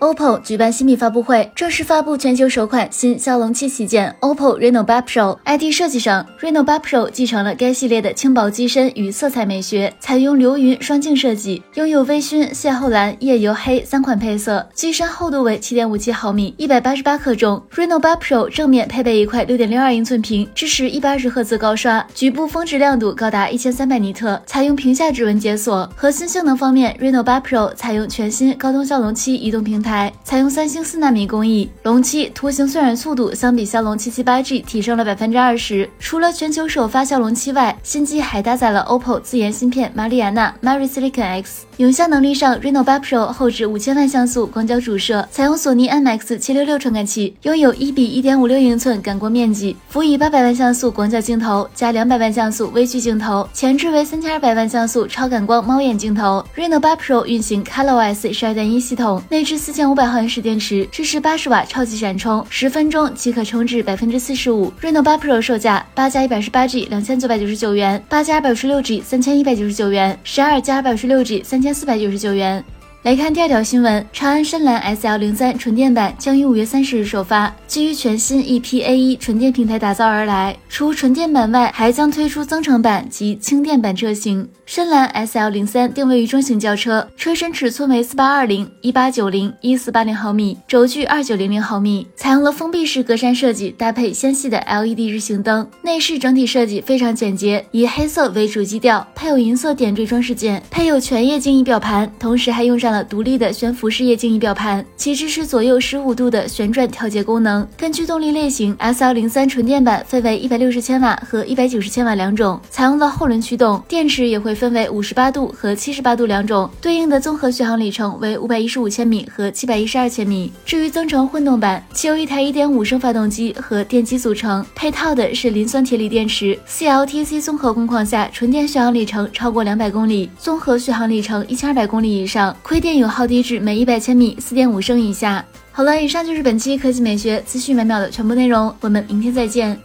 OPPO 举办新品发布会，正式发布全球首款新骁龙七旗舰 OPPO Reno8 Pro。ID 设计上，Reno8 Pro 继承了该系列的轻薄机身与色彩美学，采用流云双镜设计，拥有微醺、邂逅蓝、夜游黑三款配色。机身厚度为七点五七毫米，一百八十八克重。Reno8 Pro 正面配备一块六点六二英寸屏，支持一百二十赫兹高刷，局部峰值亮度高达一千三百尼特，采用屏下指纹解锁。核心性能方面，Reno8 Pro 采用全新高通骁龙七移动平台。采用三星四纳米工艺，龙七图形渲染速度相比骁龙七七八 G 提升了百分之二十。除了全球首发骁龙七外，新机还搭载了 OPPO 自研芯片马里亚纳 Mari Silicon X。影像能力上，Reno8 Pro 后置五千万像素广角主摄，采用索尼 IMX 七六六传感器，拥有一比一点五六英寸感光面积，辅以八百万像素广角镜头加两百万像素微距镜头，前置为三千二百万像素超感光猫眼镜头。Reno8 Pro 运行 ColorOS 十二点一系统，内置四千五百毫安时电池，支持八十瓦超级闪充，十分钟即可充至百分之四十五。reno 八 Pro 售价八加一百十八 G 两千九百九十九元，八加二百五十六 G 三千一百九十九元，十二加二百五十六 G 三。千四百九十九元。来看第二条新闻，长安深蓝 SL 零三纯电版将于五月三十日首发，基于全新 EPA1 纯电平台打造而来。除纯电版外，还将推出增程版及轻电版车型。深蓝 SL 零三定位于中型轿车，车身尺寸为四八二零、一八九零、一四八零毫米，轴距二九零零毫米，采用了封闭式格栅设计，搭配纤细的 LED 日行灯。内饰整体设计非常简洁，以黑色为主基调，配有银色点缀装饰件，配有全液晶仪表盘，同时还用上。独立的悬浮式液晶仪表盘，其支持左右十五度的旋转调节功能。根据动力类型，S L 零三纯电版分为一百六十千瓦和一百九十千瓦两种，采用了后轮驱动。电池也会分为五十八度和七十八度两种，对应的综合续航里程为五百一十五千米和七百一十二千米。至于增程混动版，其由一台一点五升发动机和电机组成，配套的是磷酸铁锂电池。C L T C 综合工况下，纯电续航里程超过两百公里，综合续航里程一千二百公里以上。亏电油耗低至每一百千米四点五升以下。好了，以上就是本期科技美学资讯每秒的全部内容，我们明天再见。